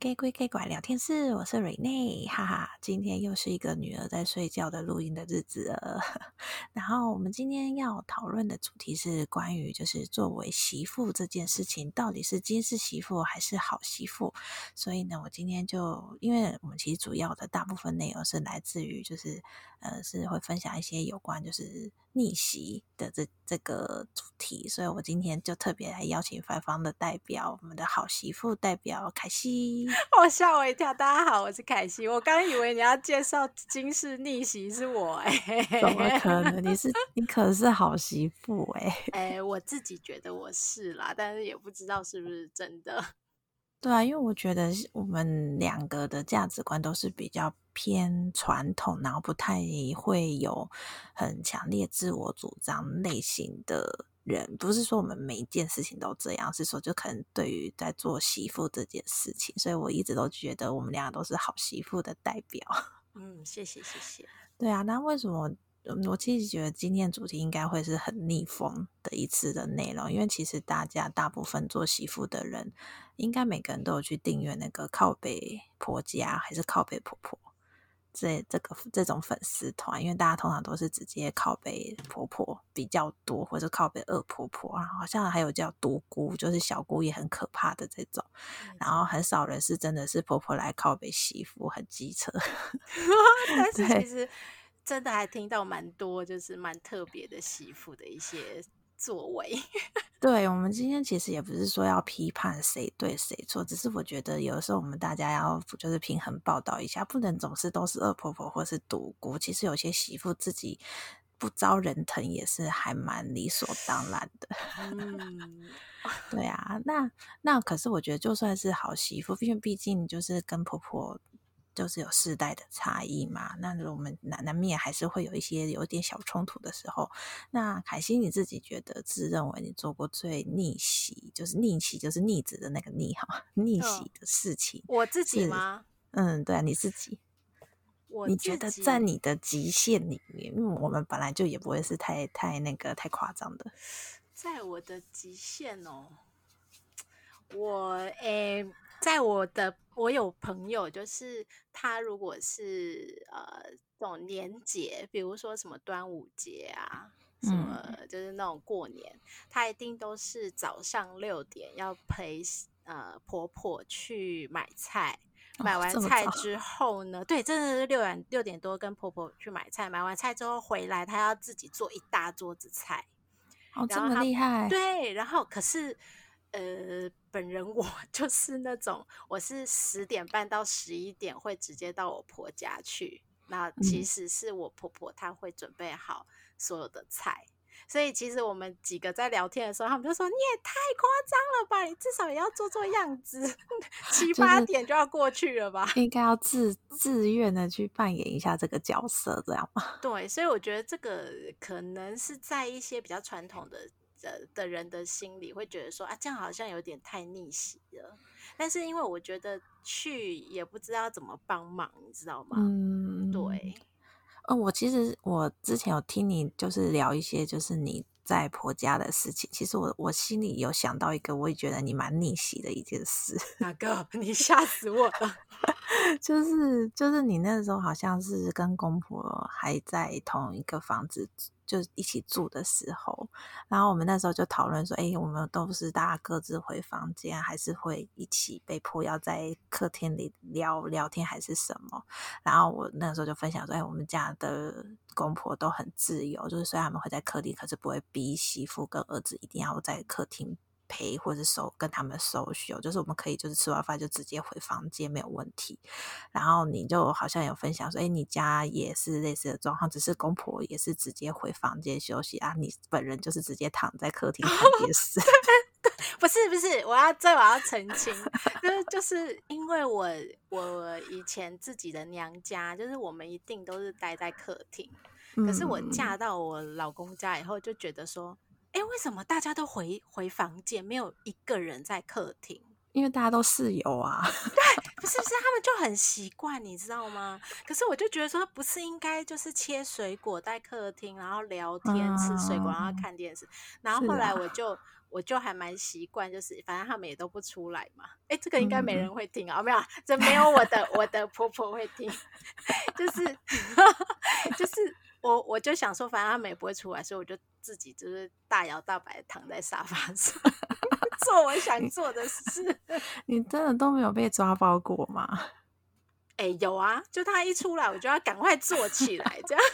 Gay 鬼 Gay 拐聊天室，我是瑞内，哈哈，今天又是一个女儿在睡觉的录音的日子了。然后我们今天要讨论的主题是关于就是作为媳妇这件事情，到底是金氏媳妇还是好媳妇？所以呢，我今天就因为我们其实主要的大部分内容是来自于就是呃是会分享一些有关就是逆袭的这这个主题，所以我今天就特别来邀请反方的代表，我们的好媳妇代表凯西。我吓我一跳，大家好，我是凯西。我刚以为你要介绍金氏逆袭是我哎、欸，怎么可能？你是你可是好媳妇哎、欸！哎、欸，我自己觉得我是啦，但是也不知道是不是真的。对啊，因为我觉得我们两个的价值观都是比较偏传统，然后不太会有很强烈自我主张类型的人。不是说我们每一件事情都这样，是说就可能对于在做媳妇这件事情，所以我一直都觉得我们两个都是好媳妇的代表。嗯，谢谢谢谢。对啊，那为什么？我其实觉得今天主题应该会是很逆风的一次的内容，因为其实大家大部分做媳妇的人，应该每个人都有去订阅那个靠北婆家还是靠北婆婆这这个这种粉丝团，因为大家通常都是直接靠背婆婆比较多，或者靠背恶婆婆，然后好像还有叫独姑，就是小姑也很可怕的这种，然后很少人是真的是婆婆来靠背媳妇，很机车，但 是其实。真的还听到蛮多，就是蛮特别的媳妇的一些作为。对，我们今天其实也不是说要批判谁对谁错，只是我觉得有的时候我们大家要就是平衡报道一下，不能总是都是恶婆婆或是独孤。其实有些媳妇自己不招人疼，也是还蛮理所当然的。嗯，对啊，那那可是我觉得就算是好媳妇，因为毕竟就是跟婆婆。就是有世代的差异嘛，那我们难难免还是会有一些有点小冲突的时候。那凯西你自己觉得自认为你做过最逆袭，就是逆袭，就是逆子的那个逆哈，逆袭的事情，我自己吗？嗯，对啊，你自己。我你觉得在你的极限里面，因为我们本来就也不会是太太那个太夸张的，在我的极限哦，我诶。欸在我的，我有朋友，就是他如果是呃这种年节，比如说什么端午节啊，什么就是那种过年，嗯、他一定都是早上六点要陪呃婆婆去买菜，买完菜之后呢，哦、对，真的是六点六点多跟婆婆去买菜，买完菜之后回来，他要自己做一大桌子菜，哦，这么厉害，对，然后可是。呃，本人我 就是那种，我是十点半到十一点会直接到我婆家去。那其实是我婆婆她会准备好所有的菜，嗯、所以其实我们几个在聊天的时候，他们就说：“你也太夸张了吧，你至少也要做做样子，七八点就要过去了吧？”应该要自自愿的去扮演一下这个角色，这样吗？对，所以我觉得这个可能是在一些比较传统的。的的人的心里会觉得说啊，这样好像有点太逆袭了。但是因为我觉得去也不知道怎么帮忙，你知道吗？嗯，对。呃，我其实我之前有听你就是聊一些就是你在婆家的事情，其实我我心里有想到一个，我也觉得你蛮逆袭的一件事。哪个？你吓死我了！就是就是你那时候好像是跟公婆还在同一个房子。就一起住的时候，然后我们那时候就讨论说，哎，我们都是大家各自回房间，还是会一起被迫要在客厅里聊聊天，还是什么？然后我那时候就分享说，哎，我们家的公婆都很自由，就是虽然他们会在客厅，可是不会逼媳妇跟儿子一定要在客厅。陪或者收跟他们 social，就是我们可以就是吃完饭就直接回房间没有问题。然后你就好像有分享说，哎，你家也是类似的状况，只是公婆也是直接回房间休息啊，你本人就是直接躺在客厅看电视。不是不是，我要这我要澄清，就是就是因为我我以前自己的娘家，就是我们一定都是待在客厅，可是我嫁到我老公家以后，就觉得说。哎，为什么大家都回回房间，没有一个人在客厅？因为大家都室友啊。对，不是不是，他们就很习惯，你知道吗？可是我就觉得说，不是应该就是切水果在客厅，然后聊天、嗯、吃水果，然后看电视。然后后来我就、啊、我就还蛮习惯，就是反正他们也都不出来嘛。哎，这个应该没人会听啊，嗯、没有，这没有我的我的婆婆会听，就是 就是我我就想说，反正他们也不会出来，所以我就自己就是大摇大摆躺在沙发上 做我想做的事。你真的都没有被抓包过吗？哎，有啊，就他一出来，我就要赶快坐起来，这样。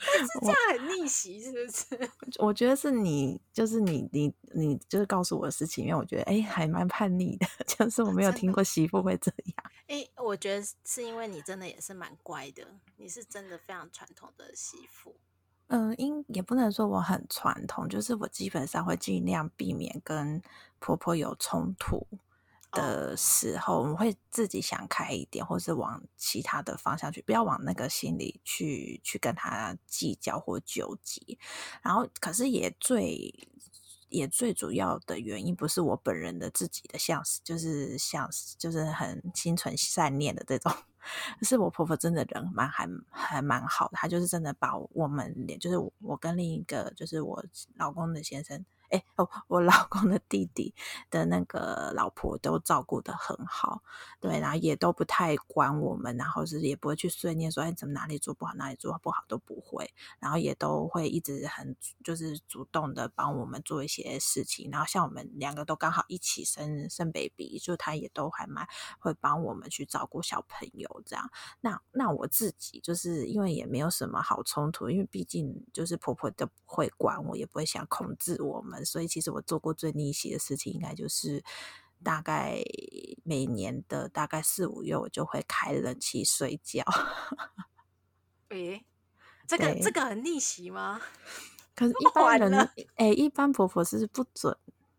但是这样很逆袭，是不是？我，我觉得是你，就是你，你，你就是告诉我的事情，因为我觉得哎，还蛮叛逆的，就是我没有听过媳妇会这样。哎，我觉得是因为你真的也是蛮乖的，你是真的非常传统的媳妇。嗯，应也不能说我很传统，就是我基本上会尽量避免跟婆婆有冲突。的时候，我们会自己想开一点，或是往其他的方向去，不要往那个心里去去跟她计较或纠结。然后，可是也最也最主要的原因，不是我本人的自己的像，就是像就是很心存善念的这种，可是我婆婆真的人蛮还还蛮好的，她就是真的把我们，就是我跟另一个就是我老公的先生。哎哦，我老公的弟弟的那个老婆都照顾得很好，对，然后也都不太管我们，然后是也不会去碎念说，哎，怎么哪里做不好，哪里做不好都不会，然后也都会一直很就是主动的帮我们做一些事情，然后像我们两个都刚好一起生生 baby，就他也都还蛮会帮我们去照顾小朋友这样。那那我自己就是因为也没有什么好冲突，因为毕竟就是婆婆都不会管我，也不会想控制我们。所以其实我做过最逆袭的事情，应该就是大概每年的大概四五月，我就会开冷气睡觉。诶，这个这个很逆袭吗？可是，一般人哎、欸，一般婆婆是不准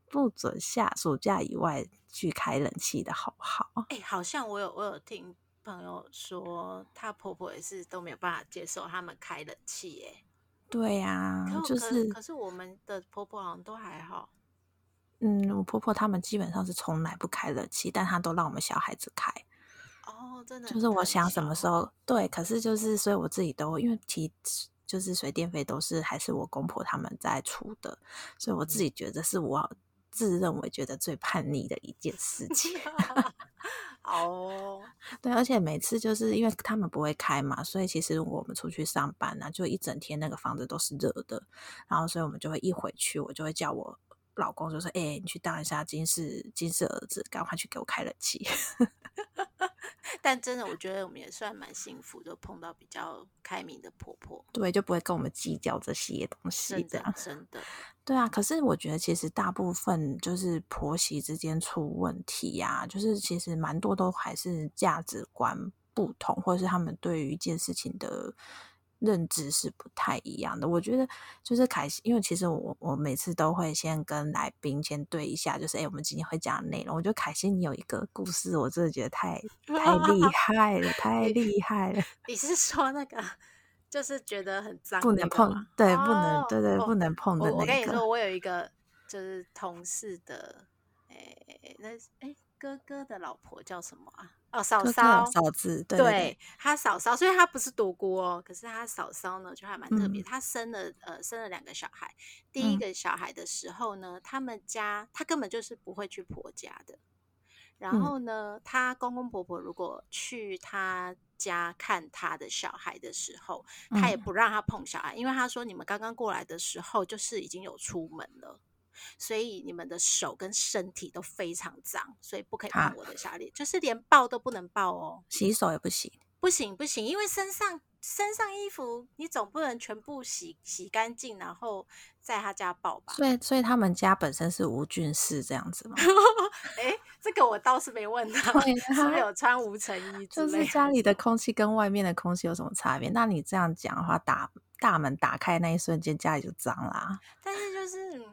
不准下暑假以外去开冷气的，好不好？哎、欸，好像我有我有听朋友说，她婆婆也是都没有办法接受他们开冷气，哎。对呀、啊，就是可。是我们的婆婆好像都还好。嗯，我婆婆他们基本上是从来不开冷气，但她都让我们小孩子开。哦，真的。就是我想什么时候对，可是就是所以我自己都因为提就是水电费都是还是我公婆他们在出的，所以我自己觉得是我自认为觉得最叛逆的一件事情。哦，对，而且每次就是因为他们不会开嘛，所以其实我们出去上班呢、啊，就一整天那个房子都是热的，然后所以我们就会一回去，我就会叫我老公就说：“哎、欸，你去当一下金氏金氏儿子，赶快去给我开冷气。”但真的，我觉得我们也算蛮幸福就，碰到比较开明的婆婆，对，就不会跟我们计较这些东西，这样真的。对啊，可是我觉得其实大部分就是婆媳之间出问题呀、啊，就是其实蛮多都还是价值观不同，或者是他们对于一件事情的。认知是不太一样的，我觉得就是凯西，因为其实我我每次都会先跟来宾先对一下，就是哎，我们今天会讲的内容。我觉得凯西你有一个故事，我真的觉得太太厉 害了，太厉害了。你是说那个，就是觉得很脏，不能碰，对，不能，对对，不能碰的那个。我跟你说，我有一个就是同事的，哎，那哎。哥哥的老婆叫什么啊？哦，嫂嫂，嫂子，对，对，他嫂嫂，所以他不是独孤哦，可是他嫂嫂呢，就还蛮特别。他、嗯、生了呃，生了两个小孩。第一个小孩的时候呢，嗯、他们家他根本就是不会去婆家的。然后呢，他、嗯、公公婆婆如果去他家看他的小孩的时候，他也不让他碰小孩，嗯、因为他说你们刚刚过来的时候，就是已经有出门了。所以你们的手跟身体都非常脏，所以不可以碰我的小孩，就是连抱都不能抱哦，洗手也不行，不行不行，因为身上身上衣服你总不能全部洗洗干净，然后在他家抱吧？所以所以他们家本身是无菌室这样子吗？哎，这个我倒是没问他，是不是有穿无尘衣？就是家里的空气跟外面的空气有什么差别？那你这样讲的话，打大门打开那一瞬间，家里就脏啦。但是就是。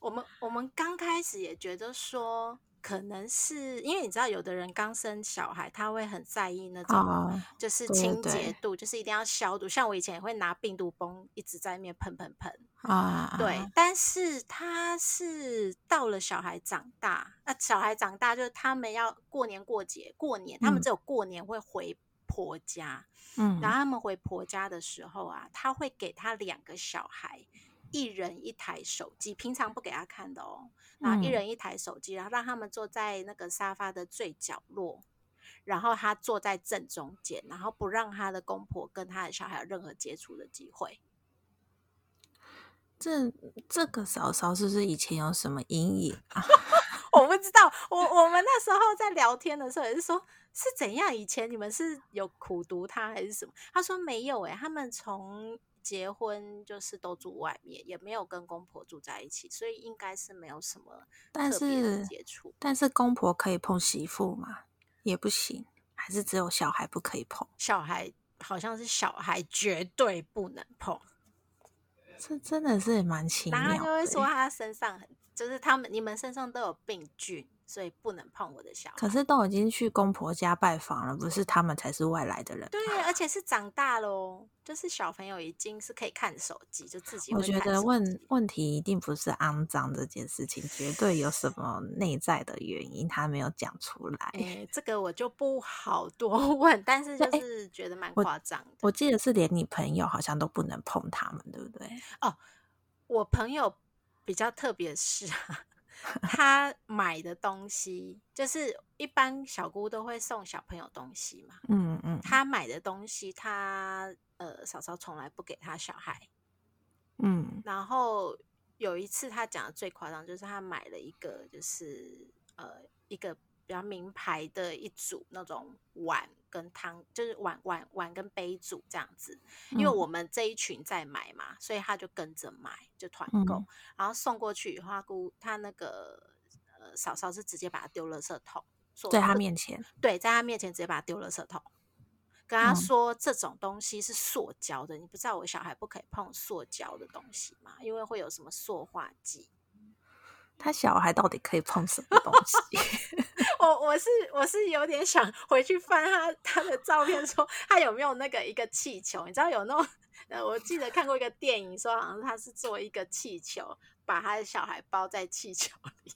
我们我们刚开始也觉得说，可能是因为你知道，有的人刚生小孩，他会很在意那种，就是清洁度，就是一定要消毒。像我以前也会拿病毒崩一直在那面喷喷喷啊。对，但是他是到了小孩长大，那小孩长大就是他们要过年过节，过年他们只有过年会回婆家，嗯，然后他们回婆家的时候啊，他会给他两个小孩。一人一台手机，平常不给他看的哦。然后一人一台手机，然后让他们坐在那个沙发的最角落，然后他坐在正中间，然后不让他的公婆跟他的小孩有任何接触的机会。这这个嫂嫂是不是以前有什么阴影啊？我不知道。我我们那时候在聊天的时候也是说，是怎样？以前你们是有苦读他还是什么？他说没有诶、欸，他们从结婚就是都住外面，也没有跟公婆住在一起，所以应该是没有什么特别的接触。但是公婆可以碰媳妇吗？也不行，还是只有小孩不可以碰？小孩好像是小孩绝对不能碰。这真的是蛮奇妙的。然后就会说他身上很，就是他们你们身上都有病菌。所以不能碰我的小孩。可是都已经去公婆家拜访了，不是他们才是外来的人。对，而且是长大喽，就是小朋友已经是可以看手机，就自己。我觉得问问题一定不是肮脏这件事情，绝对有什么内在的原因，他没有讲出来。哎，这个我就不好多 问，但是就是觉得蛮夸张的。我，我记得是连你朋友好像都不能碰他们，对不对？哦，我朋友比较特别是。他买的东西就是一般小姑都会送小朋友东西嘛，嗯嗯。他买的东西他，他呃嫂嫂从来不给他小孩，嗯。然后有一次他讲的最夸张，就是他买了一个就是呃一个比较名牌的一组那种碗。跟汤就是碗碗碗跟杯组这样子，因为我们这一群在买嘛，嗯、所以他就跟着买，就团购，嗯、然后送过去以后，他姑他那个呃嫂嫂是直接把它丢垃圾桶，在他面前，对，在他面前直接把它丢垃圾桶，跟他说、嗯、这种东西是塑胶的，你不知道我小孩不可以碰塑胶的东西吗？因为会有什么塑化剂。他小孩到底可以碰什么东西？我我是我是有点想回去翻他他的照片，说他有没有那个一个气球？你知道有那种呃，我记得看过一个电影，说好像他是做一个气球，把他的小孩包在气球里。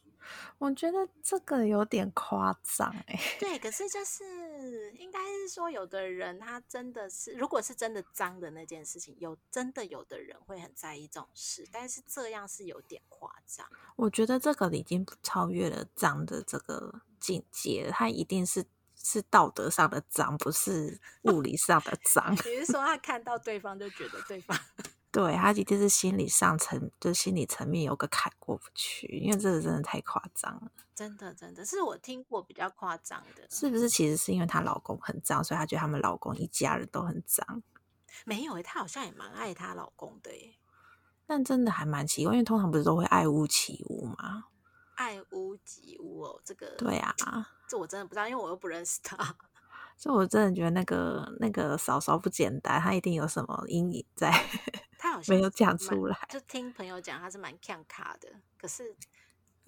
我觉得这个有点夸张哎。对，可是就是应该是说，有的人他真的是，如果是真的脏的那件事情，有真的有的人会很在意这种事，但是这样是有点夸张。我觉得这个已经超越了脏的这个境界，他一定是是道德上的脏，不是物理上的脏。比如说，他看到对方就觉得对方。对，他一定是心理上层，就心理层面有个坎过不去，因为这个真的太夸张了。真的，真的是我听过比较夸张的，是不是？其实是因为她老公很脏，所以她觉得他们老公一家人都很脏。没有诶，她好像也蛮爱她老公的耶。但真的还蛮奇怪，因为通常不是都会爱屋及乌吗？爱屋及乌哦，这个对啊，这我真的不知道，因为我又不认识他。所以我真的觉得那个那个嫂嫂不简单，她一定有什么阴影在。他好像没有讲出来，就听朋友讲他是蛮看卡的，可是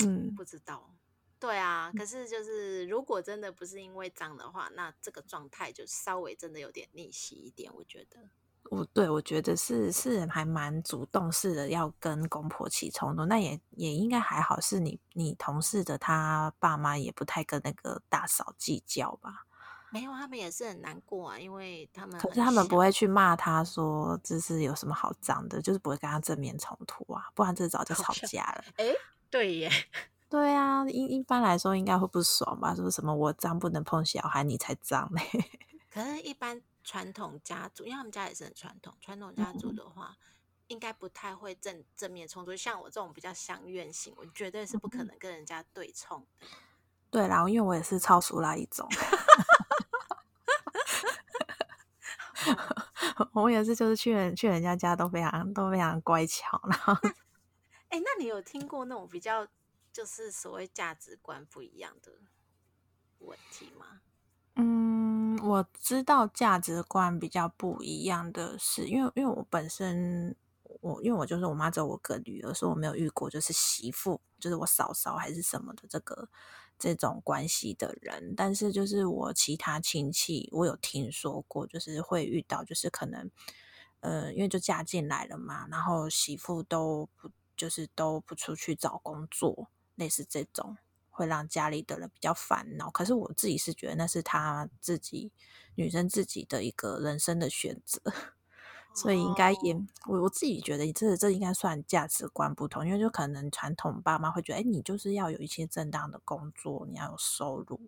嗯，不知道。对啊，可是就是如果真的不是因为脏的话，那这个状态就稍微真的有点逆袭一点，我觉得。我对我觉得是是还蛮主动式的，要跟公婆起冲突，那也也应该还好，是你你同事的他爸妈也不太跟那个大嫂计较吧。没有，他们也是很难过啊，因为他们可是他们不会去骂他说这是有什么好脏的，就是不会跟他正面冲突啊，不然这早就吵架了。哎，对耶，对啊，一一般来说应该会不爽吧？说什么我脏不能碰小孩，你才脏嘞？可是，一般传统家族，因为他们家也是很传统，传统家族的话，嗯、应该不太会正正面冲突。像我这种比较乡愿型，我绝对是不可能跟人家对冲的。对啦，因为我也是超俗那一种。我也是，就是去人去人家家都非常都非常乖巧，然后，哎、欸，那你有听过那种比较就是所谓价值观不一样的问题吗？嗯，我知道价值观比较不一样的是，因为因为我本身我因为我就是我妈只有我个女儿，所以我没有遇过就是媳妇，就是我嫂嫂还是什么的这个。这种关系的人，但是就是我其他亲戚，我有听说过，就是会遇到，就是可能，呃，因为就嫁进来了嘛，然后媳妇都不，就是都不出去找工作，类似这种，会让家里的人比较烦恼。可是我自己是觉得那是他自己女生自己的一个人生的选择，所以应该也，我我自己觉得这这应该算价值观不同，因为就可能传统爸妈会觉得，哎，你就是要有一些正当的工作，你要有收入，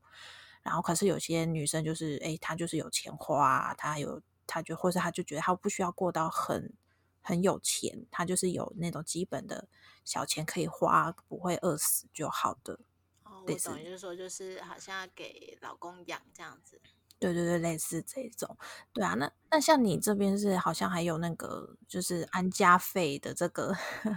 然后可是有些女生就是，哎，她就是有钱花，她有，她就或者她就觉得她不需要过到很很有钱，她就是有那种基本的小钱可以花，不会饿死就好的。哦，我懂，就是说，就是好像要给老公养这样子。对对对，类似这种，对啊，那那像你这边是好像还有那个就是安家费的这个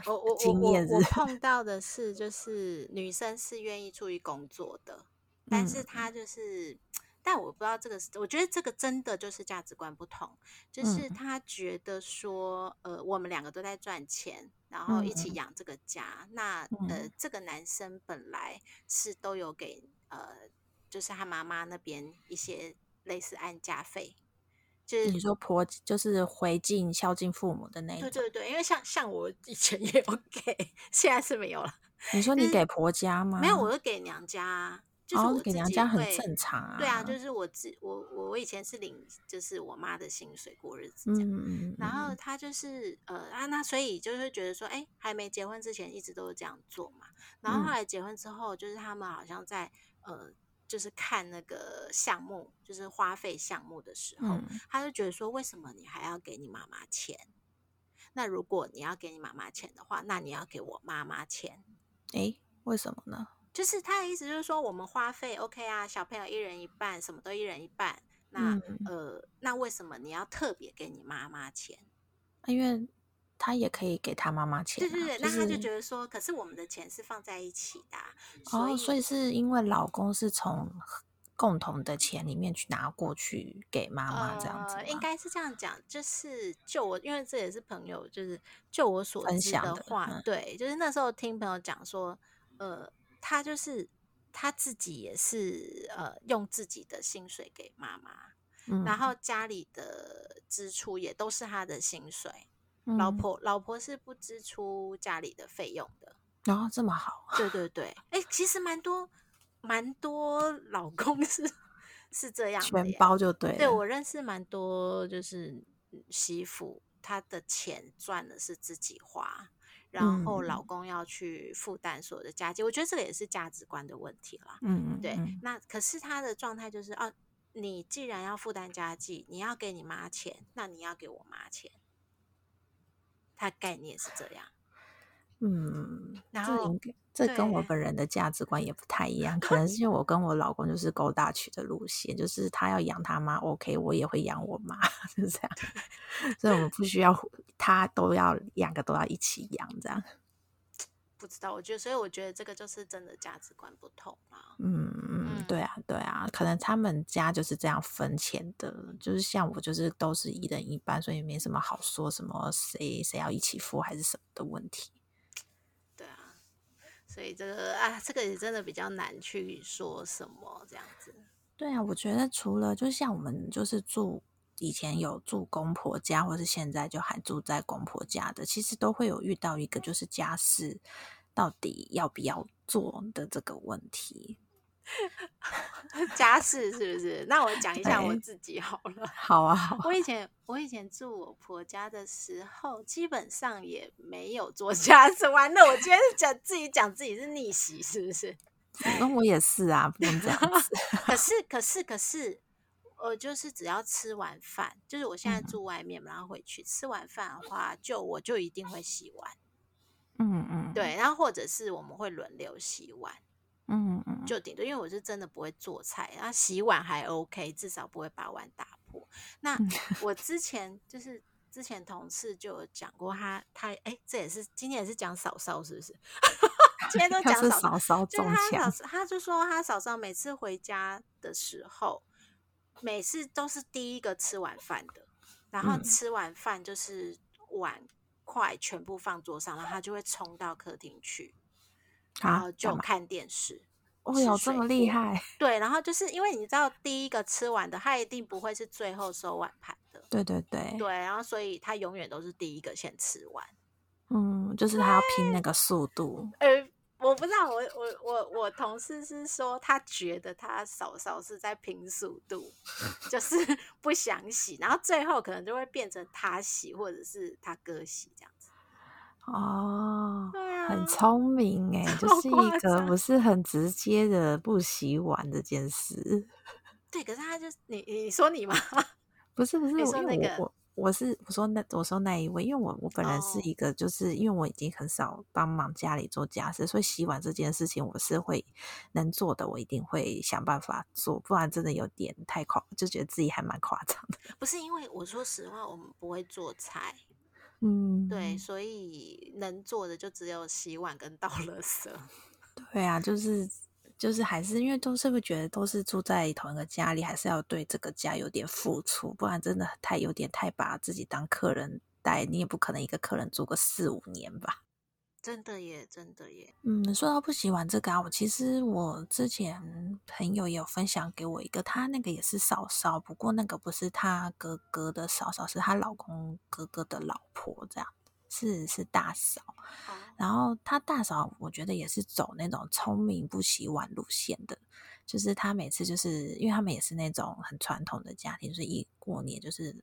我我 经验，我碰到的是就是女生是愿意出去工作的，但是她就是，嗯、但我不知道这个，我觉得这个真的就是价值观不同，就是她觉得说，呃，我们两个都在赚钱，然后一起养这个家，嗯、那呃，这个男生本来是都有给呃，就是他妈妈那边一些。类似安家费，就是你说婆就是回敬孝敬父母的那种。对对对，因为像像我以前也有给，现在是没有了。你说你给婆家吗？没有，我是给娘家，就是我、哦、给娘家很正常啊。对啊，就是我自我我我以前是领就是我妈的薪水过日子这样，嗯、然后她就是呃啊那所以就是觉得说，哎，还没结婚之前一直都是这样做嘛，然后后来结婚之后，就是他们好像在呃。就是看那个项目，就是花费项目的时候，嗯、他就觉得说，为什么你还要给你妈妈钱？那如果你要给你妈妈钱的话，那你要给我妈妈钱。诶，为什么呢？就是他的意思，就是说我们花费 OK 啊，小朋友一人一半，什么都一人一半。那、嗯、呃，那为什么你要特别给你妈妈钱？因为。他也可以给他妈妈钱、啊，对对对，就是、那他就觉得说，可是我们的钱是放在一起的、啊，哦、所以是因为老公是从共同的钱里面去拿过去给妈妈这样子、呃，应该是这样讲，就是就我，因为这也是朋友，就是就我所知的话，的嗯、对，就是那时候听朋友讲说，呃，他就是他自己也是呃用自己的薪水给妈妈，嗯、然后家里的支出也都是他的薪水。老婆，老婆是不支出家里的费用的。哦，这么好。对对对，哎，其实蛮多，蛮多老公 是是这样，全包就对。对，我认识蛮多，就是媳妇，她的钱赚的是自己花，然后老公要去负担所有的家计。嗯、我觉得这个也是价值观的问题啦。嗯，对。那可是他的状态就是，哦，你既然要负担家计，你要给你妈钱，那你要给我妈钱。他概念是这样，嗯，然后这，这跟我本人的价值观也不太一样，可 能是因为我跟我老公就是勾搭曲的路线，就是他要养他妈，OK，我也会养我妈，是这样，所以我们不需要他都要两个都要一起养这样。不知道，我觉得，所以我觉得这个就是真的价值观不同啊。嗯嗯，对啊对啊，可能他们家就是这样分钱的，就是像我就是都是一人一半，所以没什么好说什么谁谁要一起付还是什么的问题。对啊，所以这个啊，这个也真的比较难去说什么这样子。对啊，我觉得除了就像我们就是住以前有住公婆家，或是现在就还住在公婆家的，其实都会有遇到一个就是家事。到底要不要做的这个问题，家事是不是？那我讲一下我自己好了。好啊，好啊。我以前我以前住我婆家的时候，基本上也没有做家事。完了，我今天讲自己讲自己是逆袭，是不是？那我也是啊，不能这样子。可是可是可是，我就是只要吃完饭，就是我现在住外面，然后回去吃完饭的话，就我就一定会洗碗。嗯嗯，对，然后或者是我们会轮流洗碗，嗯嗯，就顶多因为我是真的不会做菜，然后洗碗还 OK，至少不会把碗打破。那我之前就是之前同事就有讲过他，他他哎，这也是今天也是讲嫂嫂是不是？今天都讲嫂嫂，就他嫂，他就说他嫂嫂每次回家的时候，每次都是第一个吃晚饭的，然后吃完饭就是碗。筷全部放桌上，然后他就会冲到客厅去，然后就看电视。哦哟，这么厉害！对，然后就是因为你知道，第一个吃完的，他一定不会是最后收碗盘的。对对对，对，然后所以他永远都是第一个先吃完。嗯，就是他要拼那个速度。呃，我不知道，我我我我同事是说，他觉得他嫂嫂是在拼速度，就是 不想洗，然后最后可能就会变成他洗，或者是他哥洗这样子。哦，对啊，很聪明哎，就是一个不是很直接的不洗碗这件事。对，可是他就你你说你吗？不 是不是，你说那个。我我是我说那我说那一位，因为我我本人是一个，就是、oh. 因为我已经很少帮忙家里做家事，所以洗碗这件事情我是会能做的，我一定会想办法做，不然真的有点太夸，就觉得自己还蛮夸张的。不是因为我说实话，我们不会做菜，嗯，对，所以能做的就只有洗碗跟倒垃圾。对啊，就是。就是还是因为都是会觉得都是住在同一个家里，还是要对这个家有点付出，不然真的太有点太把自己当客人待，你也不可能一个客人住个四五年吧？真的耶，真的耶。嗯，说到不洗碗这个啊，我其实我之前朋友也有分享给我一个，他那个也是嫂嫂，不过那个不是他哥哥的嫂嫂，是她老公哥哥的老婆这样。是是大嫂，然后她大嫂，我觉得也是走那种聪明不洗碗路线的，就是她每次就是因为他们也是那种很传统的家庭，所以一过年就是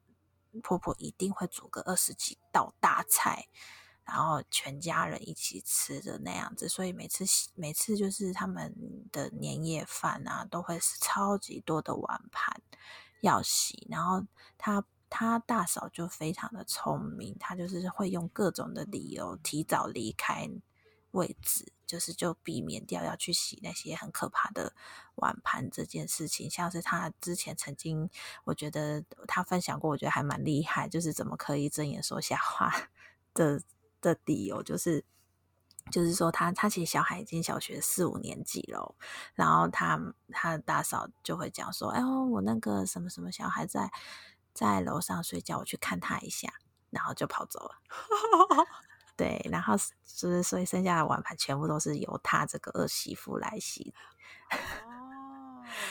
婆婆一定会煮个二十几道大菜，然后全家人一起吃的那样子，所以每次每次就是他们的年夜饭啊，都会是超级多的碗盘要洗，然后他。他大嫂就非常的聪明，他就是会用各种的理由提早离开位置，就是就避免掉要去洗那些很可怕的碗盘这件事情。像是他之前曾经，我觉得他分享过，我觉得还蛮厉害，就是怎么可以睁眼说瞎话 的的理由，就是就是说他他其实小孩已经小学四五年级了，然后他他大嫂就会讲说，哎呦，我那个什么什么小孩在。在楼上睡觉，我去看他一下，然后就跑走了。对，然后就是所以剩下的碗盘全部都是由他这个儿媳妇来洗。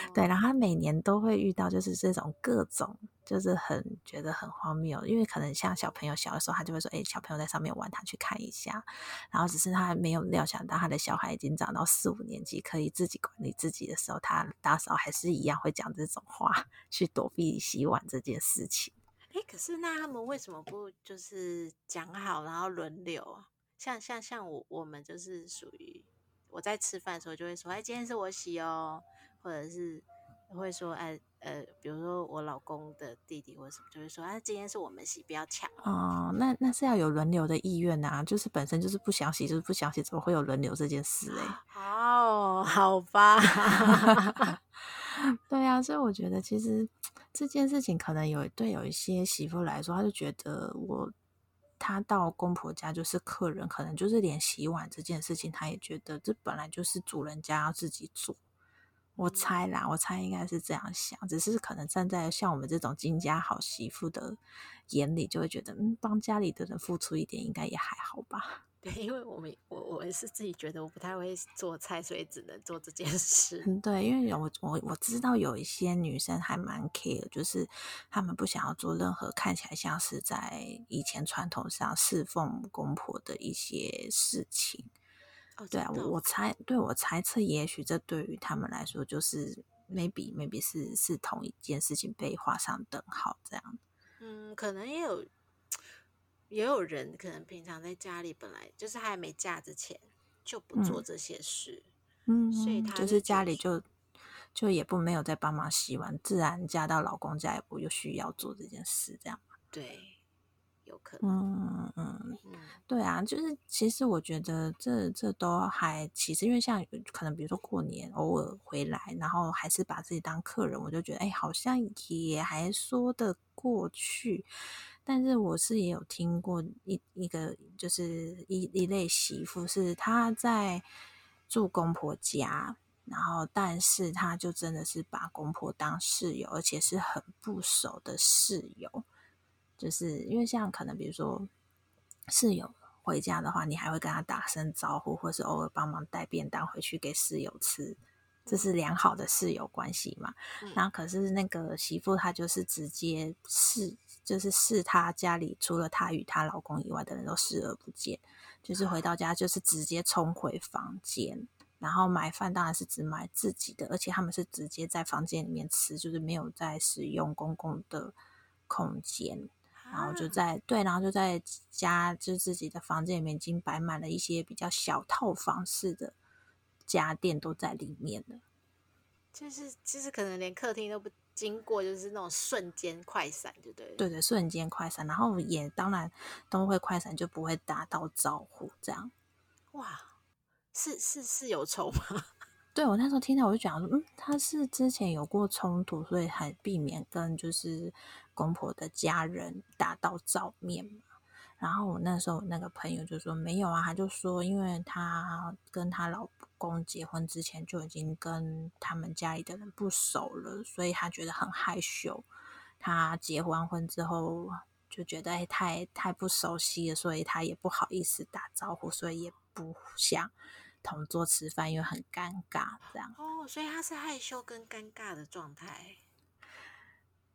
哦，对，然后他每年都会遇到就是这种各种，就是很觉得很荒谬，因为可能像小朋友小的时候，他就会说：“哎，小朋友在上面玩，他去看一下。”然后只是他还没有料想到他的小孩已经长到四五年级，可以自己管理自己的时候，他大嫂还是一样会讲这种话，去躲避洗碗这件事情。哎，可是那他们为什么不就是讲好，然后轮流啊？像像像我我们就是属于我在吃饭的时候就会说：“哎，今天是我洗哦。”或者是会说：“哎。”呃，比如说我老公的弟弟或者什么，就会说啊，今天是我们洗，不要抢哦。那那是要有轮流的意愿啊，就是本身就是不想洗，就是不想洗，怎么会有轮流这件事嘞？哦，好吧。对啊，所以我觉得其实这件事情可能有对有一些媳妇来说，她就觉得我她到公婆家就是客人，可能就是连洗碗这件事情，她也觉得这本来就是主人家要自己做。我猜啦，我猜应该是这样想，只是可能站在像我们这种金家好媳妇的眼里，就会觉得，嗯，帮家里的人付出一点，应该也还好吧？对，因为我们我我是自己觉得我不太会做菜，所以只能做这件事。嗯，对，因为我我我知道有一些女生还蛮 care，就是她们不想要做任何看起来像是在以前传统上侍奉公婆的一些事情。对啊，我我猜，对我猜测，也许这对于他们来说，就是 maybe maybe 是是同一件事情被画上等号这样。嗯，可能也有也有人可能平常在家里本来就是还没嫁之前就不做这些事，嗯，所以他就，就是家里就就也不没有在帮忙洗碗，自然嫁到老公家也不又需要做这件事这样。对。有可能，嗯嗯嗯，对啊，就是其实我觉得这这都还，其实因为像可能比如说过年偶尔回来，然后还是把自己当客人，我就觉得哎，好像也还说得过去。但是我是也有听过一一个就是一一类媳妇，是她在住公婆家，然后但是她就真的是把公婆当室友，而且是很不熟的室友。就是因为像可能比如说室友回家的话，你还会跟他打声招呼，或是偶尔帮忙带便当回去给室友吃这是良好的室友关系嘛。嗯、然后可是那个媳妇她就是直接视，就是视她家里除了她与她老公以外的人都视而不见，就是回到家就是直接冲回房间，然后买饭当然是只买自己的，而且他们是直接在房间里面吃，就是没有在使用公共的空间。然后就在对，然后就在家，就自己的房间里面已经摆满了一些比较小套房式的家电，都在里面了。就是其实可能连客厅都不经过，就是那种瞬间快闪，就对。对对，瞬间快闪，然后也当然都会快闪，就不会打到招呼这样。哇，是是是有仇吗？对，我那时候听到我就讲说，嗯，他是之前有过冲突，所以还避免跟就是公婆的家人打到照面嘛。然后我那时候那个朋友就说没有啊，他就说，因为他跟他老公结婚之前就已经跟他们家里的人不熟了，所以他觉得很害羞。他结完婚之后就觉得哎，太太不熟悉了，所以他也不好意思打招呼，所以也不想。同桌吃饭，因为很尴尬，这样哦，所以他是害羞跟尴尬的状态。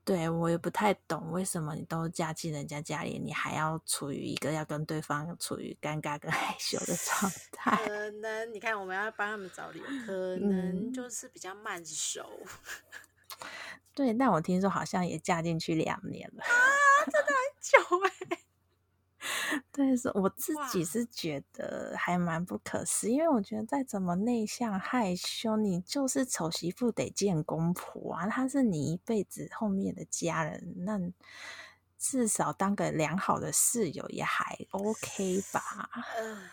对，我也不太懂，为什么你都嫁进人家家里，你还要处于一个要跟对方处于尴尬跟害羞的状 态？可能你看，我们要帮他们找理由，可能就是比较慢熟。嗯、对，但我听说好像也嫁进去两年了啊，真的很久哎、欸。对，是我自己是觉得还蛮不可思议，因为我觉得再怎么内向害羞，你就是丑媳妇得见公婆啊，他是你一辈子后面的家人，那至少当个良好的室友也还 OK 吧？嗯、呃，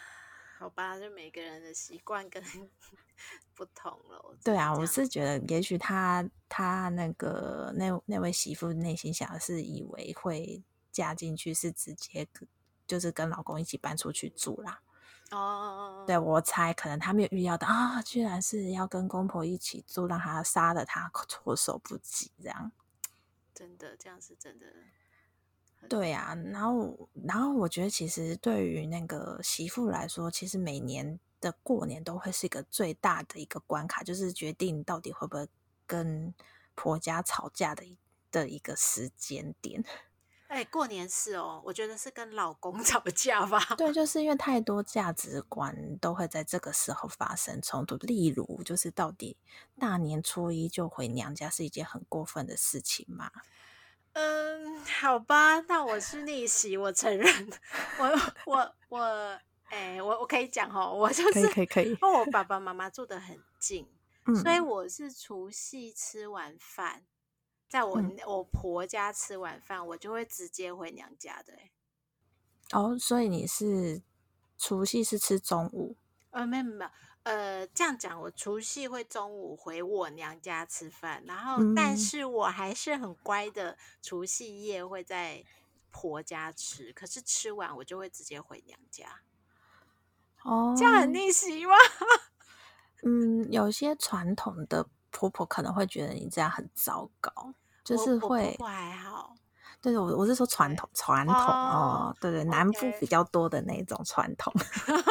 好吧，就每个人的习惯跟 不同了。对啊，我是觉得也许他他那个那那位媳妇内心想的是以为会嫁进去是直接。就是跟老公一起搬出去住啦。哦，oh. 对，我猜可能他没有预料到啊，居然是要跟公婆一起住，让他杀了他措手不及这样。真的，这样是真的。对呀、啊，然后，然后我觉得其实对于那个媳妇来说，其实每年的过年都会是一个最大的一个关卡，就是决定到底会不会跟婆家吵架的的一个时间点。哎、欸，过年是哦，我觉得是跟老公 吵架吧。对，就是因为太多价值观都会在这个时候发生冲突。例如，就是到底大年初一就回娘家是一件很过分的事情吗？嗯，好吧，那我是逆袭，我承认。我我我，哎、欸，我我可以讲哦，我就是可以可以，因为我爸爸妈妈住的很近，嗯、所以我是除夕吃完饭。在我、嗯、我婆家吃晚饭，我就会直接回娘家的、欸。哦，所以你是除夕是吃中午？呃，没有没有，呃，这样讲，我除夕会中午回我娘家吃饭，然后，嗯、但是我还是很乖的，除夕夜会在婆家吃，可是吃完我就会直接回娘家。哦，这样很逆袭吗？嗯，有些传统的婆婆可能会觉得你这样很糟糕。就是会，我还好，对，我我是说传统传统哦，对对，南部比较多的那种传统。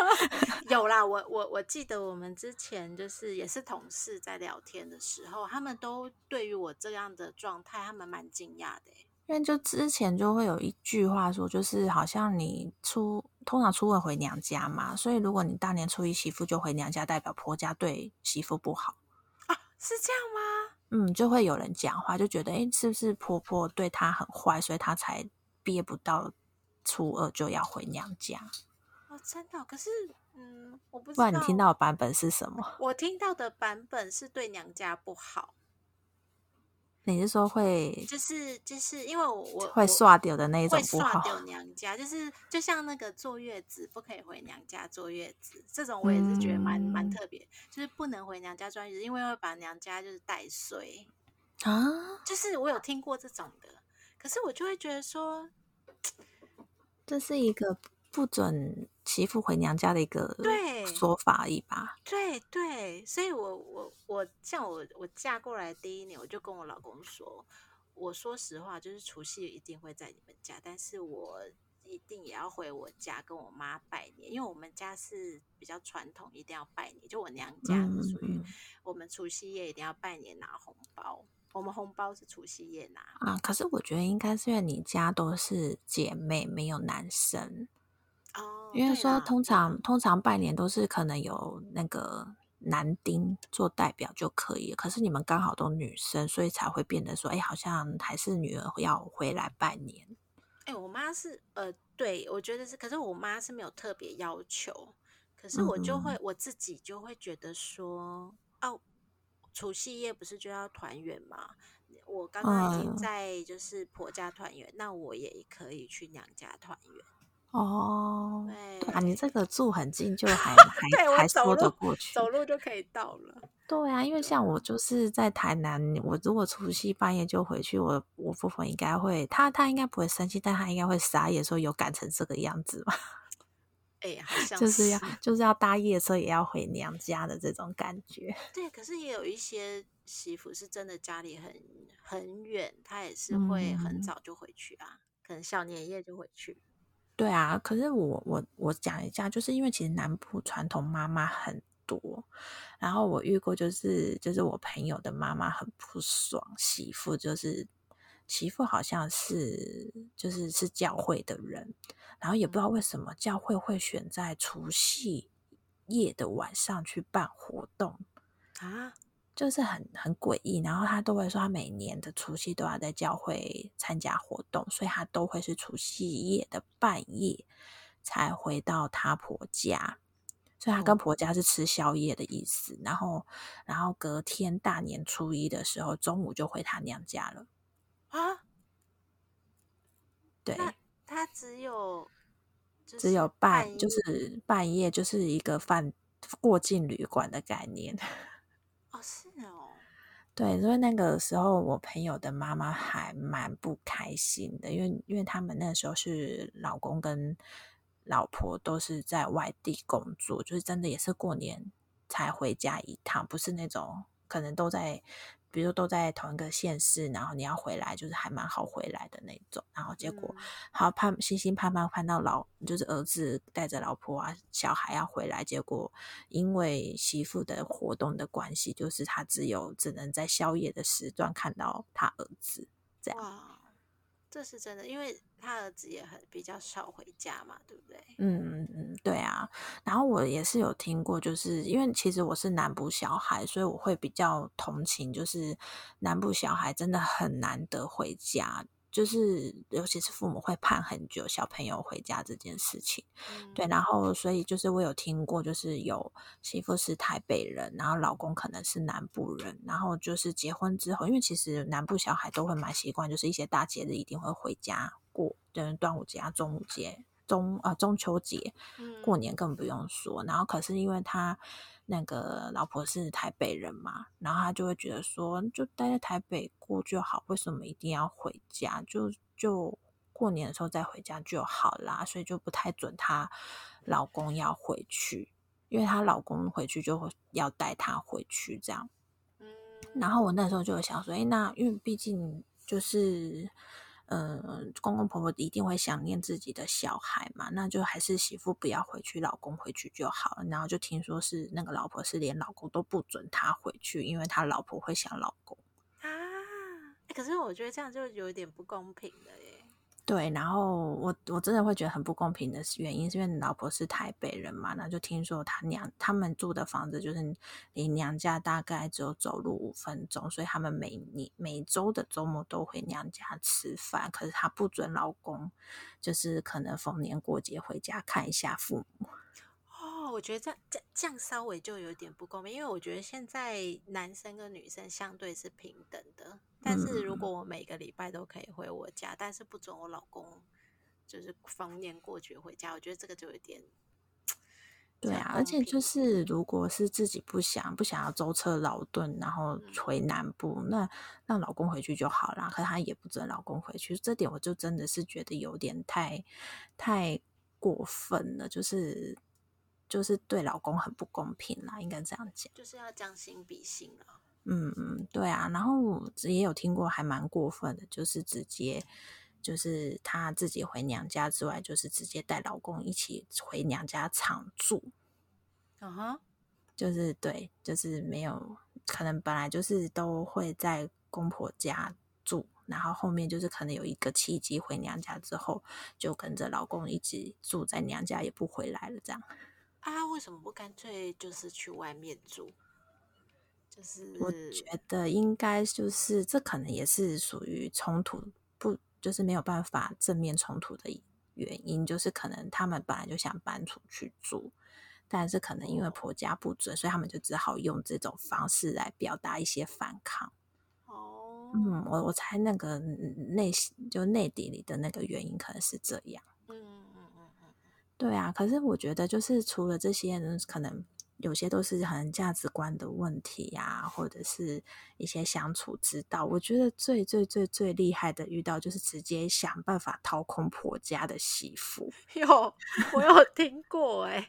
有啦，我我我记得我们之前就是也是同事在聊天的时候，他们都对于我这样的状态，他们蛮惊讶的。因为就之前就会有一句话说，就是好像你初通常初二回娘家嘛，所以如果你大年初一媳妇就回娘家，代表婆家对媳妇不好啊？是这样吗？嗯，就会有人讲话，就觉得，哎，是不是婆婆对她很坏，所以她才憋不到初二就要回娘家？哦，真的？可是，嗯，我不知道。不然你听到的版本是什么？我听到的版本是对娘家不好。你是说会，就是就是因为我我会刷掉的那种不好，会刷掉娘家，就是就像那个坐月子不可以回娘家坐月子，这种我也是觉得蛮、嗯、蛮特别，就是不能回娘家坐月子，因为会把娘家就是带衰啊，就是我有听过这种的，可是我就会觉得说，这是一个。不准媳妇回娘家的一个说法而已吧？对对，所以我我我像我我嫁过来第一年，我就跟我老公说，我说实话，就是除夕一定会在你们家，但是我一定也要回我家跟我妈拜年，因为我们家是比较传统，一定要拜年。就我娘家是属于我们除夕夜一定要拜年拿红包，我们红包是除夕夜拿啊。可是我觉得应该是因为你家都是姐妹，没有男生哦。因为说通常通常拜年都是可能有那个。男丁做代表就可以了，可是你们刚好都女生，所以才会变得说，哎，好像还是女儿要回来拜年。哎，我妈是呃，对，我觉得是，可是我妈是没有特别要求，可是我就会、嗯、我自己就会觉得说，哦，除夕夜不是就要团圆吗？我刚刚已经在就是婆家团圆，嗯、那我也可以去娘家团圆。哦，对，啊，你这个住很近，就还 还还说得过去，走路就可以到了。对啊，因为像我就是在台南，我如果除夕半夜就回去，我我婆婆应该会，他他应该不会生气，但他应该会傻眼，说有赶成这个样子吧？哎呀，好像就是要就是要搭夜车也要回娘家的这种感觉。对，可是也有一些媳妇是真的家里很很远，她也是会很早就回去啊，嗯、可能小年夜就回去。对啊，可是我我我讲一下，就是因为其实南部传统妈妈很多，然后我遇过就是就是我朋友的妈妈很不爽，媳妇就是媳妇好像是就是是教会的人，然后也不知道为什么教会会选在除夕夜的晚上去办活动啊。就是很很诡异，然后他都会说他每年的除夕都要在教会参加活动，所以他都会是除夕夜的半夜才回到他婆家，所以他跟婆家是吃宵夜的意思。然后，然后隔天大年初一的时候中午就回他娘家了啊。对，他只有只有半，就是半夜，就是一个饭过境旅馆的概念。是哦，对，所以那个时候我朋友的妈妈还蛮不开心的，因为因为他们那时候是老公跟老婆都是在外地工作，就是真的也是过年才回家一趟，不是那种可能都在。比如都在同一个县市，然后你要回来，就是还蛮好回来的那种。然后结果，好盼星星盼盼盼到老，就是儿子带着老婆啊小孩要回来，结果因为媳妇的活动的关系，就是他只有只能在宵夜的时段看到他儿子这样。这是真的，因为他儿子也很比较少回家嘛，对不对？嗯嗯嗯，对啊。然后我也是有听过，就是因为其实我是南部小孩，所以我会比较同情，就是南部小孩真的很难得回家。就是，尤其是父母会盼很久小朋友回家这件事情，嗯、对，然后所以就是我有听过，就是有媳妇是台北人，然后老公可能是南部人，然后就是结婚之后，因为其实南部小孩都会蛮习惯，就是一些大节日一定会回家过，就是端午节啊、中午节、中啊中秋节，过年更不用说。嗯、然后可是因为他。那个老婆是台北人嘛，然后他就会觉得说，就待在台北过就好，为什么一定要回家？就就过年的时候再回家就好啦，所以就不太准她老公要回去，因为她老公回去就会要带她回去这样。然后我那时候就想说，哎，那因为毕竟就是。嗯，公公婆婆一定会想念自己的小孩嘛，那就还是媳妇不要回去，老公回去就好了。然后就听说是那个老婆是连老公都不准她回去，因为他老婆会想老公啊。可是我觉得这样就有点不公平了耶。对，然后我我真的会觉得很不公平的原因，是因为老婆是台北人嘛，那就听说她娘他们住的房子就是离娘家大概只有走路五分钟，所以他们每年每周的周末都回娘家吃饭，可是她不准老公，就是可能逢年过节回家看一下父母。我觉得这样这样这样稍微就有点不公平，因为我觉得现在男生跟女生相对是平等的。但是如果我每个礼拜都可以回我家，嗯、但是不准我老公就是逢年过节回家，我觉得这个就有点。对啊，而且就是如果是自己不想不想要舟车劳顿，然后回南部，嗯、那让老公回去就好了。可他也不准老公回去，这点我就真的是觉得有点太太过分了，就是。就是对老公很不公平啦，应该这样讲，就是要将心比心啊。嗯嗯，对啊。然后也有听过还蛮过分的，就是直接就是她自己回娘家之外，就是直接带老公一起回娘家常住。啊哈，就是对，就是没有可能本来就是都会在公婆家住，然后后面就是可能有一个契机回娘家之后，就跟着老公一起住在娘家，也不回来了这样。啊，为什么不干脆就是去外面住？就是我觉得应该就是这可能也是属于冲突，不就是没有办法正面冲突的原因，就是可能他们本来就想搬出去住，但是可能因为婆家不准，所以他们就只好用这种方式来表达一些反抗。哦，嗯，我我猜那个内心就内地里的那个原因可能是这样。对啊，可是我觉得就是除了这些人，可能有些都是可能价值观的问题呀、啊，或者是一些相处之道。我觉得最最最最厉害的遇到就是直接想办法掏空婆家的媳妇。有，我有听过哎、欸。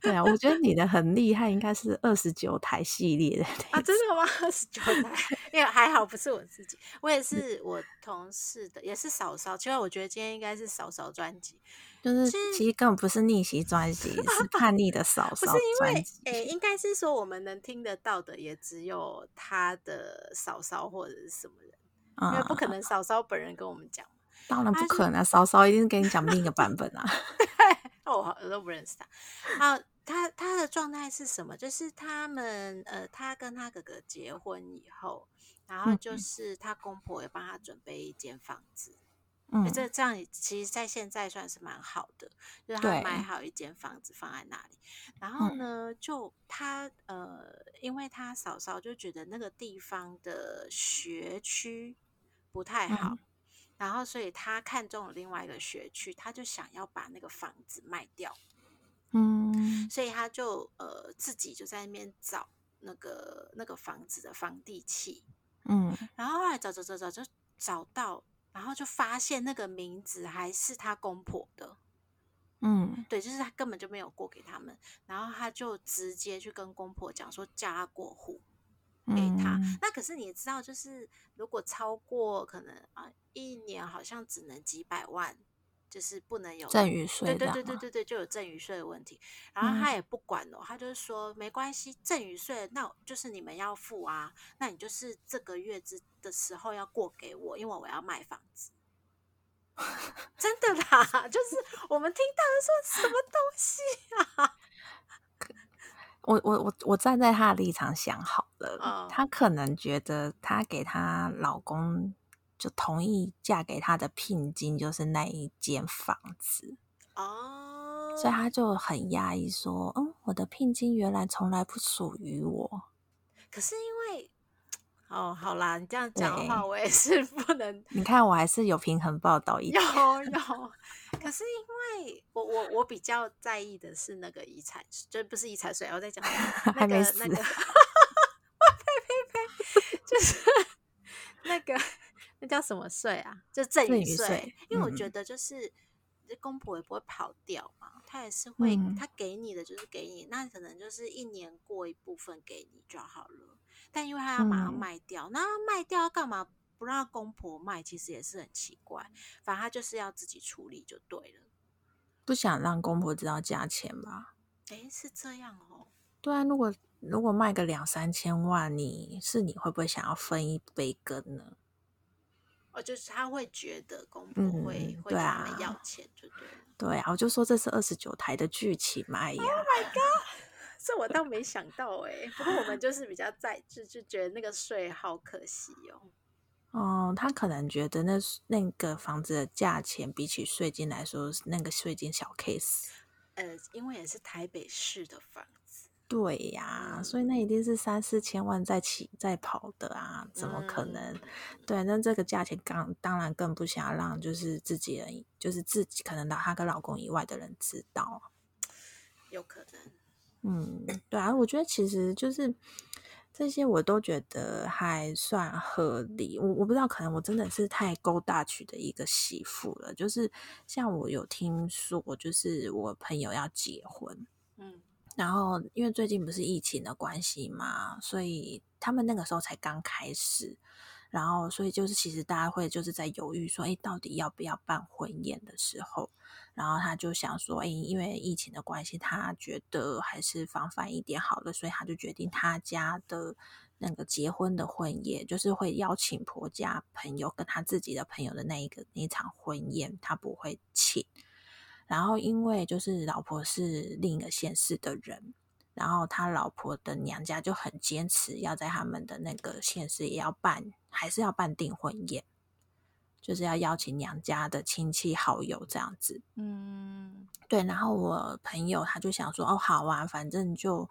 对啊，我觉得你 的很厉害，应该是二十九台系列的啊，真的吗？二十九台，因为还好不是我自己，我也是我同事的，也是嫂嫂。其实我觉得今天应该是嫂嫂专辑。就是其实根本不是逆袭专辑，是叛逆的嫂嫂。不是因为，哎、欸，应该是说我们能听得到的也只有他的嫂嫂或者是什么人，嗯、因为不可能嫂嫂本人跟我们讲。当然不可能、啊，嫂嫂一定是跟你讲另一个版本啊。哦，我都不认识他。好，他他的状态是什么？就是他们呃，他跟他哥哥结婚以后，然后就是他公婆也帮他准备一间房子。嗯，这这样其实，在现在算是蛮好的，就是他买好一间房子放在那里，然后呢，就他呃，因为他嫂嫂就觉得那个地方的学区不太好，嗯，然后所以他看中了另外一个学区，他就想要把那个房子卖掉，嗯，所以他就呃自己就在那边找那个那个房子的房地契，嗯，然后后来找找找找就找到。然后就发现那个名字还是他公婆的，嗯，对，就是他根本就没有过给他们，然后他就直接去跟公婆讲说叫他过户给他。嗯、那可是你知道，就是如果超过可能啊一年，好像只能几百万。就是不能有赠与税，对对对对对对，就有赠与税的问题。然后他也不管哦，嗯、他就是说没关系，赠与税那就是你们要付啊，那你就是这个月之的时候要过给我，因为我要卖房子。真的啦，就是我们听到的说什么东西啊？我我我我站在他的立场想好了，嗯、他可能觉得他给他老公。就同意嫁给他的聘金就是那一间房子哦，所以他就很压抑说：“嗯，我的聘金原来从来不属于我。”可是因为哦，好啦，你这样讲的话，我也是不能。你看，我还是有平衡报道一点。有有，可是因为我我我比较在意的是那个遗产，就不是遗产税，我在讲 那个那个，呸呸呸，就是那个。那叫什么税啊？就赠与税。因为我觉得就是公婆也不会跑掉嘛，他也是会，他给你的就是给你，那可能就是一年过一部分给你就好了。但因为他要马上卖掉，那卖掉干嘛不让公婆卖？其实也是很奇怪。反正他就是要自己处理就对了，不想让公婆知道价钱吧？哎，是这样哦。对啊，如果如果卖个两三千万，你是你会不会想要分一杯羹呢？哦，就是他会觉得公婆会、嗯、会跟他们要钱，就对。对啊，我就说这是二十九台的剧情嘛，哎呀！Oh my god，这我倒没想到哎。不过我们就是比较在就就觉得那个税好可惜哦。哦，他可能觉得那那个房子的价钱比起税金来说，那个税金小 case。呃，因为也是台北市的房。对呀，所以那一定是三四千万在起在跑的啊，怎么可能？嗯、对，那这个价钱刚当然更不想让就是自己人，就是自己可能老她跟老公以外的人知道，有可能。嗯，对啊，我觉得其实就是这些我都觉得还算合理。我我不知道，可能我真的是太勾大曲的一个媳妇了。就是像我有听说，就是我朋友要结婚，嗯。然后，因为最近不是疫情的关系嘛，所以他们那个时候才刚开始。然后所以就是其实大家会就是在犹豫说，哎，到底要不要办婚宴的时候，然后他就想说，哎，因为疫情的关系，他觉得还是防范一点好了，所以他就决定他家的那个结婚的婚宴，就是会邀请婆家朋友跟他自己的朋友的那一个那场婚宴，他不会请。然后因为就是老婆是另一个县市的人。然后他老婆的娘家就很坚持要在他们的那个县市也要办，还是要办订婚宴，就是要邀请娘家的亲戚好友这样子。嗯，对。然后我朋友他就想说，哦，好啊，反正就。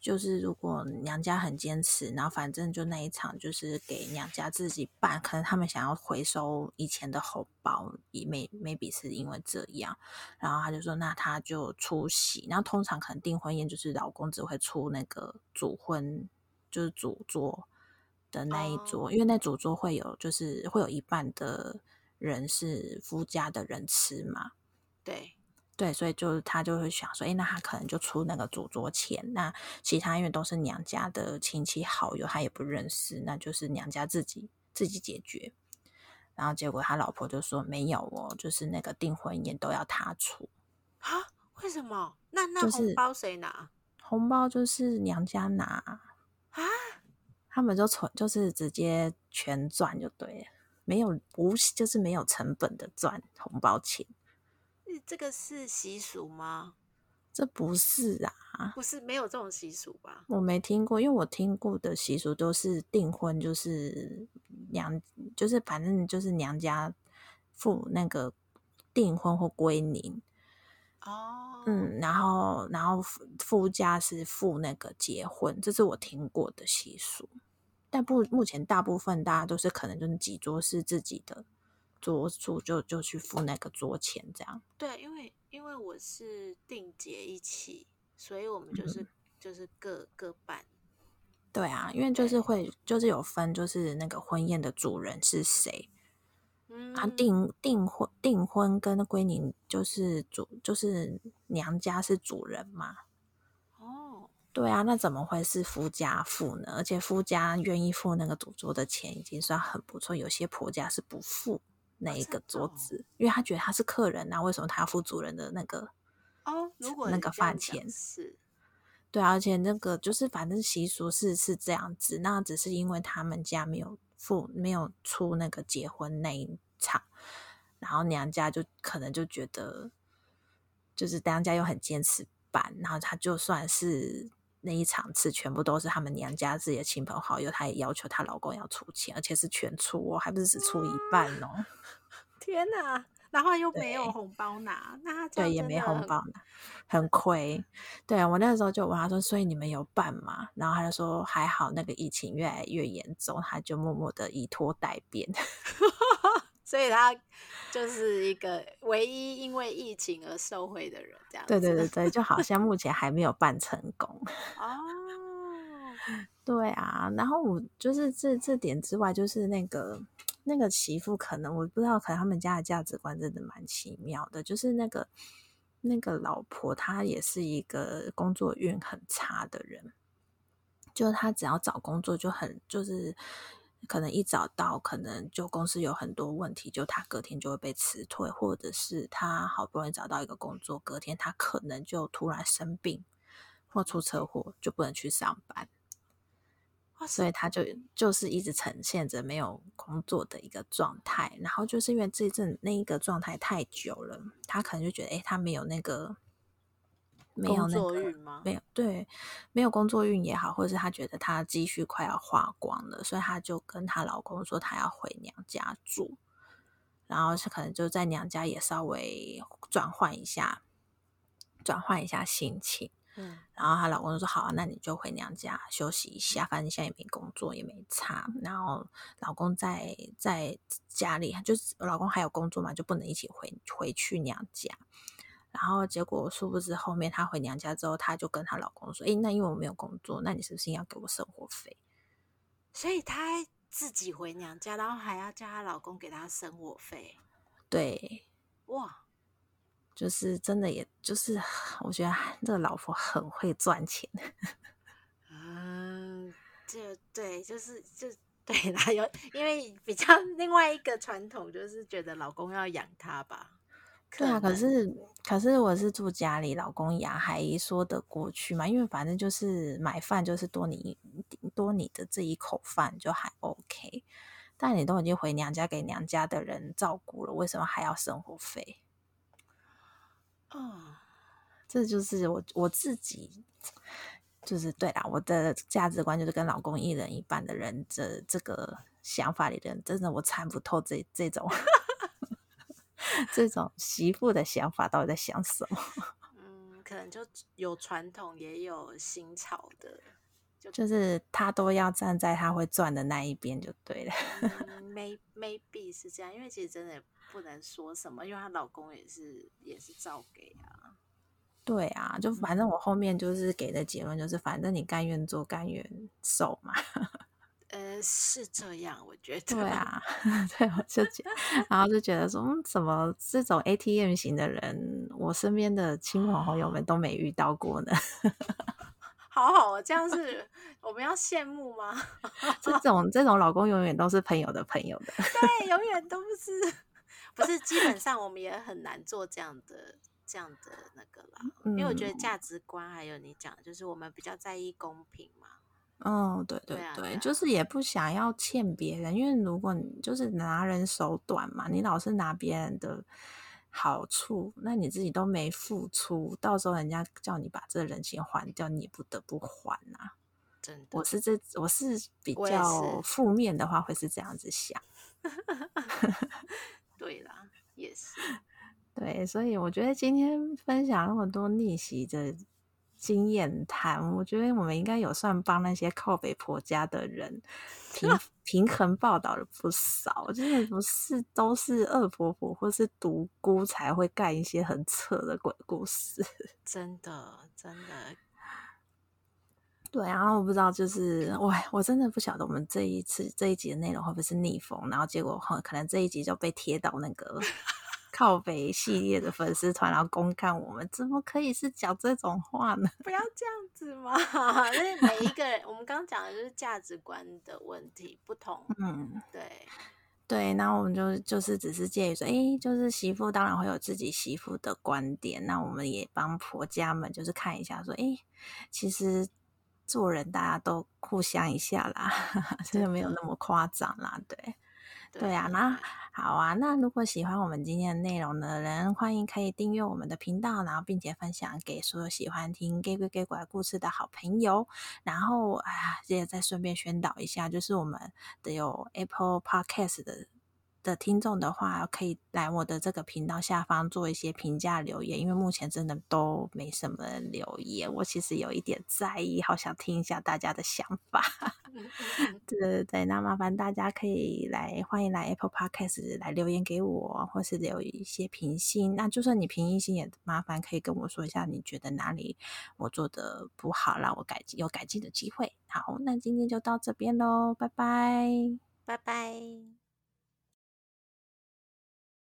就是如果娘家很坚持，然后反正就那一场就是给娘家自己办，可能他们想要回收以前的红包，也 maybe 是因为这样，然后他就说那他就出席，然后通常可能订婚宴就是老公只会出那个主婚，就是主桌的那一桌，oh. 因为那主桌会有就是会有一半的人是夫家的人吃嘛，对。对，所以就是他就会想说，哎，那他可能就出那个主桌钱，那其他因为都是娘家的亲戚好友，他也不认识，那就是娘家自己自己解决。然后结果他老婆就说没有哦，就是那个订婚宴都要他出啊？为什么？那那红包谁拿？红包就是娘家拿啊？他们就存，就是直接全赚就对了，没有无就是没有成本的赚红包钱。这个是习俗吗？这不是啊，不是没有这种习俗吧？我没听过，因为我听过的习俗都是订婚，就是娘，就是反正就是娘家付那个订婚或归宁哦，嗯，然后然后夫家是付那个结婚，这是我听过的习俗。但不，目前大部分大家都是可能就是几桌是自己的。桌主就就去付那个桌钱，这样。对，因为因为我是定结一起，所以我们就是、嗯、就是各各办。对啊，因为就是会就是有分，就是那个婚宴的主人是谁。嗯。啊，订订婚订婚跟归宁就是主就是娘家是主人嘛。哦。对啊，那怎么会是夫家付呢？而且夫家愿意付那个赌桌的钱已经算很不错，有些婆家是不付。那一个桌子，因为他觉得他是客人啊，为什么他要付主人的那个哦？如果那个饭钱是，对，而且那个就是反正习俗是是这样子，那只是因为他们家没有付，没有出那个结婚那一场，然后娘家就可能就觉得，就是娘家又很坚持办，然后他就算是。那一场次全部都是他们娘家自己的亲朋好友，她也要求她老公要出钱，而且是全出哦，还不是只出一半哦。天哪！然后又没有红包拿，那他对也没红包拿，很亏。对啊，我那个时候就问他说：“所以你们有办吗？”然后他就说：“还好，那个疫情越来越严重，他就默默的以拖待变。”所以他就是一个唯一因为疫情而受惠的人，这样子。对对对 对，就好像目前还没有办成功。哦，对啊，然后我就是这这点之外，就是那个那个媳妇，可能我不知道，可能他们家的价值观真的蛮奇妙的。就是那个那个老婆，她也是一个工作运很差的人，就是她只要找工作就很就是。可能一找到，可能就公司有很多问题，就他隔天就会被辞退，或者是他好不容易找到一个工作，隔天他可能就突然生病或出车祸，就不能去上班。所以他就就是一直呈现着没有工作的一个状态。然后就是因为这阵那一个状态太久了，他可能就觉得，哎，他没有那个。没有那个，没有对，没有工作运也好，或者是她觉得她积蓄快要花光了，所以她就跟她老公说她要回娘家住，然后是可能就在娘家也稍微转换一下，转换一下心情。嗯，然后她老公就说好啊，那你就回娘家休息一下，反正现在也没工作也没差。然后老公在在家里，就是老公还有工作嘛，就不能一起回回去娘家。然后结果殊不知，后面她回娘家之后，她就跟她老公说：“诶，那因为我没有工作，那你是不是要给我生活费？”所以她自己回娘家，然后还要叫她老公给她生活费。对，哇，就是真的，也就是我觉得这个老婆很会赚钱。嗯，就对，就是就对啦，有因为比较另外一个传统就是觉得老公要养她吧。对啊，可是可是我是住家里，老公养还说得过去嘛？因为反正就是买饭就是多你多你的这一口饭就还 OK，但你都已经回娘家给娘家的人照顾了，为什么还要生活费？哦，这就是我我自己就是对啦，我的价值观就是跟老公一人一半的人，这这个想法里的人，真的我参不透这这种。这种媳妇的想法到底在想什么？嗯，可能就有传统，也有新潮的，就就是他都要站在他会赚的那一边就对了。嗯，may, maybe 是这样，因为其实真的不能说什么，因为她老公也是也是照给啊。对啊，就反正我后面就是给的结论就是，反正你甘愿做甘愿受嘛。呃，是这样，我觉得。对啊，对，我就觉得，然后就觉得说，嗯，怎么这种 ATM 型的人，我身边的亲朋好友们都没遇到过呢？好好哦，这样是我们要羡慕吗？这种这种老公永远都是朋友的朋友的，对，永远都是，不是，基本上我们也很难做这样的这样的那个啦，嗯，因为我觉得价值观还有你讲的，就是我们比较在意公平嘛。嗯，对对对，对啊对啊，就是也不想要欠别人，因为如果你就是拿人手短嘛，你老是拿别人的好处，那你自己都没付出，到时候人家叫你把这人情还掉，你也不得不还啊。真的，我是这我是比较负面的话，会是这样子想。对啦，也是。对，所以我觉得今天分享那么多逆袭的。经验谈，我觉得我们应该有算帮那些靠北婆家的人 平平衡报道了不少，真的不是都是恶婆婆或是独孤才会干一些很扯的鬼故事，真的真的。对啊，然后我不知道，就是我我真的不晓得我们这一次这一集的内容会不会是逆风，然后结果可能这一集就被贴到那个。靠北系列的粉丝团，然后公干我们，怎么可以是讲这种话呢？不要这样子嘛！因 为每一个人，我们刚刚讲的就是价值观的问题不同。嗯，对对，那我们就就是只是介于说，哎，就是媳妇当然会有自己媳妇的观点，那我们也帮婆家们就是看一下，说，哎，其实做人大家都互相一下啦，这就没有那么夸张啦，对。对啊，那好啊。那如果喜欢我们今天的内容的人，欢迎可以订阅我们的频道，然后并且分享给所有喜欢听《假鬼假怪》故事的好朋友。然后，哎呀，也再顺便宣导一下，就是我们的有 Apple Podcast 的。的听众的话，可以来我的这个频道下方做一些评价留言，因为目前真的都没什么人留言，我其实有一点在意，好想听一下大家的想法。对对对，那麻烦大家可以来，欢迎来 Apple Podcast 来留言给我，或是留一些评星。那就算你评一星，也麻烦可以跟我说一下，你觉得哪里我做的不好，让我改进，有改进的机会。好，那今天就到这边喽，拜拜，拜拜。